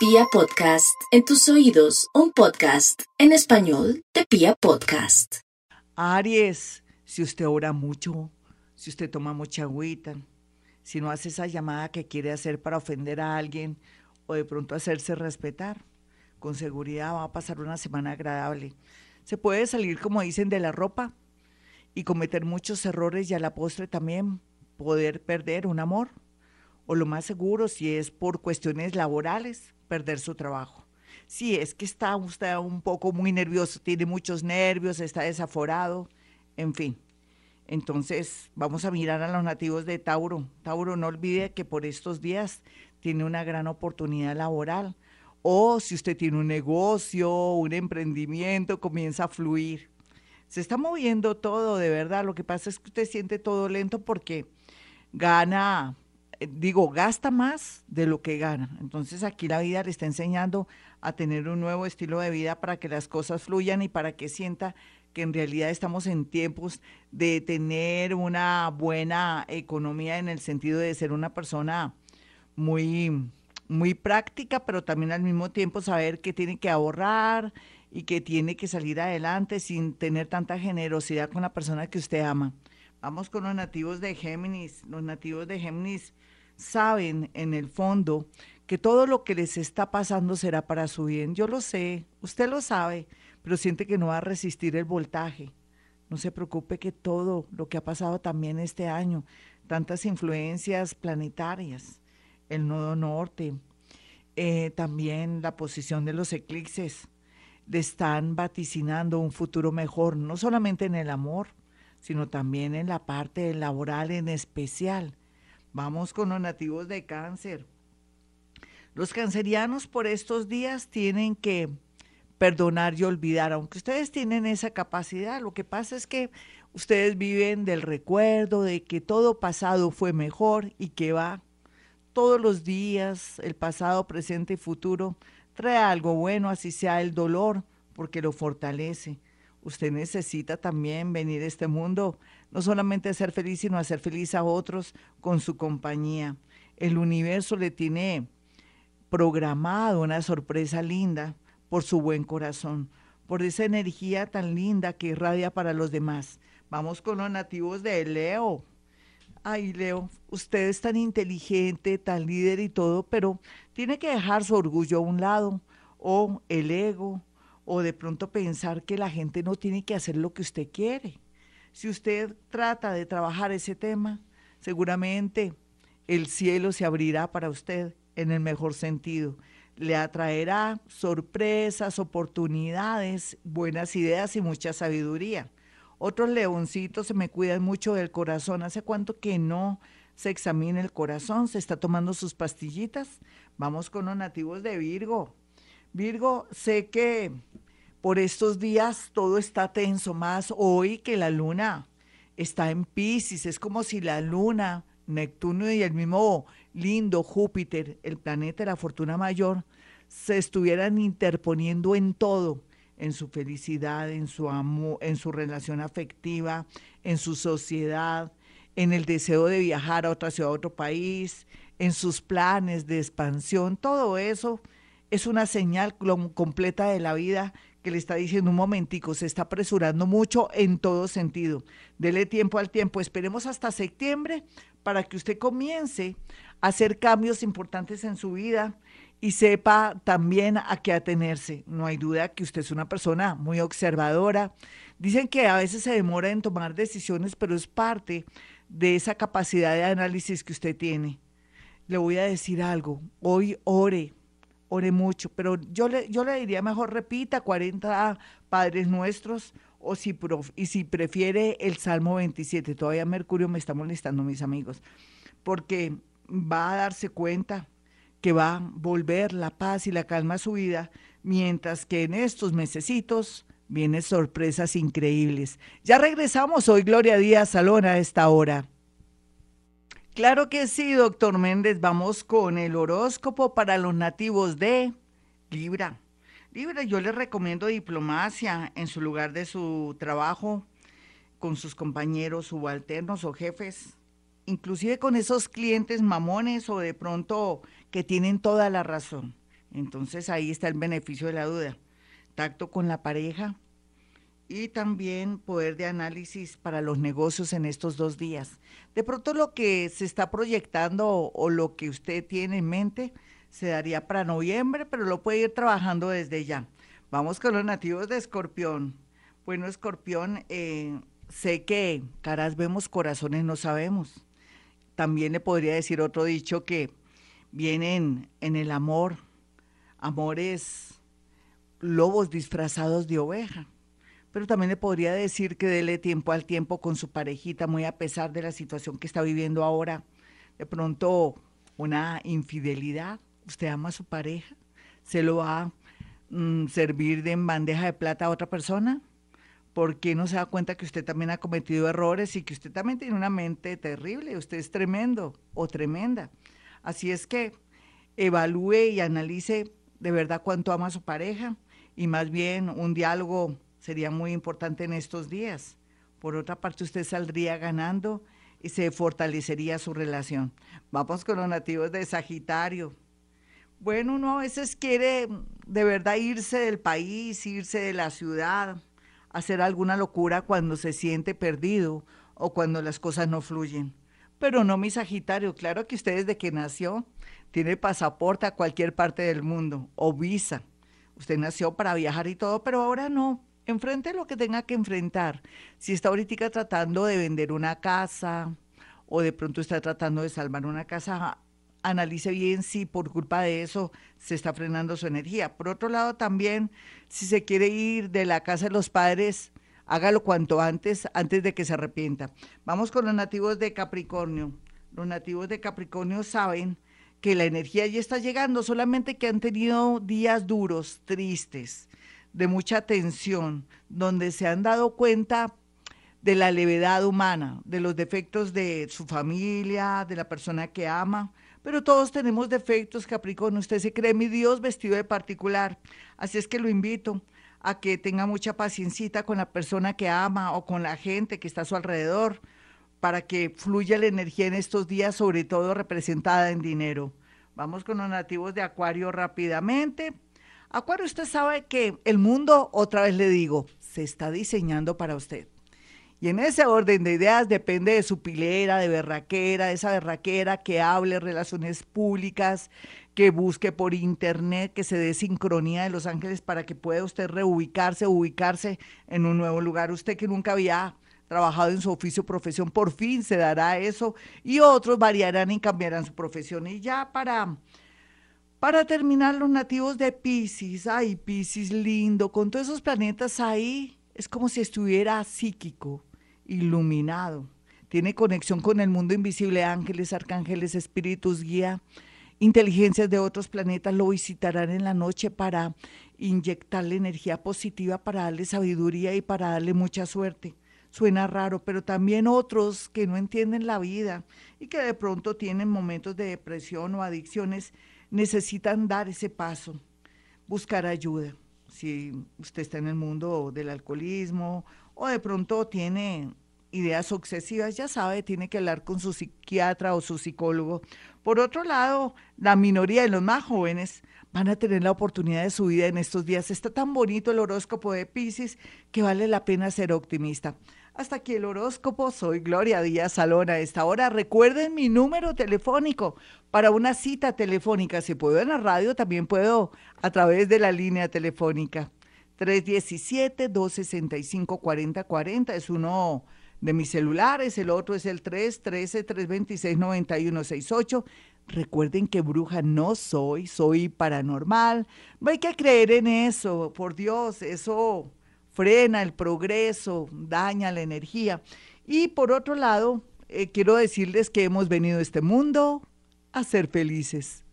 Pia Podcast, en tus oídos, un podcast en español de Pia Podcast. Aries, si usted ora mucho, si usted toma mucha agüita, si no hace esa llamada que quiere hacer para ofender a alguien o de pronto hacerse respetar, con seguridad va a pasar una semana agradable. Se puede salir, como dicen, de la ropa y cometer muchos errores y a la postre también poder perder un amor. O lo más seguro, si es por cuestiones laborales, perder su trabajo. Si es que está usted un poco muy nervioso, tiene muchos nervios, está desaforado, en fin. Entonces, vamos a mirar a los nativos de Tauro. Tauro, no olvide que por estos días tiene una gran oportunidad laboral. O si usted tiene un negocio, un emprendimiento, comienza a fluir. Se está moviendo todo, de verdad. Lo que pasa es que usted siente todo lento porque gana, digo, gasta más de lo que gana. Entonces aquí la vida le está enseñando a tener un nuevo estilo de vida para que las cosas fluyan y para que sienta que en realidad estamos en tiempos de tener una buena economía en el sentido de ser una persona muy, muy práctica, pero también al mismo tiempo saber que tiene que ahorrar y que tiene que salir adelante sin tener tanta generosidad con la persona que usted ama. Vamos con los nativos de Géminis. Los nativos de Géminis saben en el fondo que todo lo que les está pasando será para su bien. Yo lo sé, usted lo sabe, pero siente que no va a resistir el voltaje. No se preocupe que todo lo que ha pasado también este año, tantas influencias planetarias, el nodo norte, eh, también la posición de los eclipses, le están vaticinando un futuro mejor, no solamente en el amor, sino también en la parte laboral en especial. Vamos con los nativos de cáncer. Los cancerianos por estos días tienen que perdonar y olvidar, aunque ustedes tienen esa capacidad, lo que pasa es que ustedes viven del recuerdo de que todo pasado fue mejor y que va todos los días, el pasado, presente y futuro, trae algo bueno, así sea el dolor, porque lo fortalece. Usted necesita también venir a este mundo, no solamente a ser feliz, sino a feliz a otros con su compañía. El universo le tiene programado una sorpresa linda por su buen corazón, por esa energía tan linda que irradia para los demás. Vamos con los nativos de Leo. Ay, Leo, usted es tan inteligente, tan líder y todo, pero tiene que dejar su orgullo a un lado, o el ego, o de pronto pensar que la gente no tiene que hacer lo que usted quiere. Si usted trata de trabajar ese tema, seguramente el cielo se abrirá para usted en el mejor sentido. Le atraerá sorpresas, oportunidades, buenas ideas y mucha sabiduría. Otros leoncitos se me cuidan mucho del corazón. ¿Hace cuánto que no se examina el corazón? ¿Se está tomando sus pastillitas? Vamos con los nativos de Virgo. Virgo, sé que por estos días todo está tenso, más hoy que la luna está en Pisces. Es como si la luna, Neptuno y el mismo lindo Júpiter, el planeta de la fortuna mayor, se estuvieran interponiendo en todo, en su felicidad, en su amor, en su relación afectiva, en su sociedad, en el deseo de viajar a otra ciudad, a otro país, en sus planes de expansión, todo eso es una señal completa de la vida que le está diciendo un momentico, se está apresurando mucho en todo sentido. Dele tiempo al tiempo, esperemos hasta septiembre para que usted comience a hacer cambios importantes en su vida y sepa también a qué atenerse. No hay duda que usted es una persona muy observadora. Dicen que a veces se demora en tomar decisiones, pero es parte de esa capacidad de análisis que usted tiene. Le voy a decir algo, hoy ore, ore mucho, pero yo le, yo le diría mejor repita 40 Padres Nuestros o si y si prefiere el Salmo 27. Todavía Mercurio me está molestando, mis amigos, porque va a darse cuenta que va a volver la paz y la calma a su vida, mientras que en estos mesecitos vienen sorpresas increíbles. Ya regresamos hoy, Gloria Díaz Salón, a esta hora. Claro que sí, doctor Méndez. Vamos con el horóscopo para los nativos de Libra. Libra, yo les recomiendo diplomacia en su lugar de su trabajo, con sus compañeros subalternos o jefes, inclusive con esos clientes mamones o de pronto que tienen toda la razón. Entonces ahí está el beneficio de la duda. Tacto con la pareja y también poder de análisis para los negocios en estos dos días. De pronto lo que se está proyectando o, lo que usted tiene en mente se daría para noviembre, pero lo puede ir trabajando desde ya. Vamos con los nativos de Escorpión. Bueno, Escorpión, eh, sé que caras vemos, corazones no sabemos. También le podría decir otro dicho que vienen en el amor, amores lobos disfrazados de oveja. Pero también le podría decir que dele tiempo al tiempo con su parejita, muy a pesar de la situación que está viviendo ahora. De pronto, una infidelidad. Usted ama a su pareja, se lo va a mm, servir de bandeja de plata a otra persona ¿por qué no se da cuenta que usted también ha cometido errores y que usted también tiene una mente terrible? Usted es tremendo o tremenda. Así es que evalúe y analice de verdad cuánto ama a su pareja y más bien un diálogo sería muy importante en estos días. Por otra parte, usted saldría ganando y se fortalecería su relación. Vamos con los nativos de Sagitario. Bueno, uno a veces quiere de verdad irse del país, irse de la ciudad, hacer alguna locura cuando se siente perdido o cuando las cosas no fluyen. Pero no mi Sagitario, claro que usted desde que nació tiene pasaporte a cualquier parte del mundo o visa. Usted nació para viajar y todo, pero ahora no. Enfrente lo que tenga que enfrentar. Si está ahorita tratando de vender una casa o de pronto está tratando de salvar una casa, analice bien si por culpa de eso se está frenando su energía. Por otro lado, también, si se quiere ir de la casa de los padres, hágalo cuanto antes, antes de que se arrepienta. Vamos con los nativos de Capricornio. Los nativos de Capricornio saben que la energía ya está llegando, solamente que han tenido días duros, tristes, de mucha tensión, donde se han dado cuenta de la levedad humana, de los defectos de su familia, de la persona que ama, pero todos tenemos defectos, Capricornio. Usted se cree mi Dios vestido de particular. Así es que lo invito a que tenga mucha paciencia con la persona que ama o con la gente que está a su alrededor para que fluya la energía en estos días, sobre todo representada en dinero. Vamos con los nativos de Acuario rápidamente. Acuario, usted sabe que el mundo, otra vez le digo, se está diseñando para usted. Y en ese orden de ideas depende de su pilera, de berraquera, de esa berraquera que hable relaciones públicas, que busque por internet, que se dé sincronía de Los Ángeles para que pueda usted reubicarse, ubicarse en un nuevo lugar. Usted que nunca había trabajado en su oficio, profesión, por fin se dará eso y otros variarán y cambiarán su profesión. Y ya para, para terminar, los nativos de Pisces, ay, Pisces lindo, con todos esos planetas ahí, es como si estuviera psíquico iluminado. Tiene conexión con el mundo invisible, ángeles, arcángeles, espíritus, guía, inteligencias de otros planetas lo visitarán en la noche para inyectarle energía positiva, para darle sabiduría y para darle mucha suerte. Suena raro, pero también otros que no entienden la vida y que de pronto tienen momentos de depresión o adicciones necesitan dar ese paso, buscar ayuda. Si usted está en el mundo del alcoholismo o de pronto tiene ideas obsesivas, ya sabe, tiene que hablar con su psiquiatra o su psicólogo. Por otro lado, la minoría de los más jóvenes van a tener la oportunidad de su vida en estos días. Está tan bonito el horóscopo de Pisces que vale la pena ser optimista. Hasta aquí el horóscopo. Soy Gloria Díaz Salón. A esta hora recuerden mi número telefónico para una cita telefónica. Si puedo en la radio, también puedo a través de la línea telefónica. 317-265-4040 es uno de mis celulares, el otro es el 313-326-9168. Recuerden que bruja no soy, soy paranormal. No hay que creer en eso, por Dios, eso frena el progreso, daña la energía. Y por otro lado, eh, quiero decirles que hemos venido a este mundo a ser felices.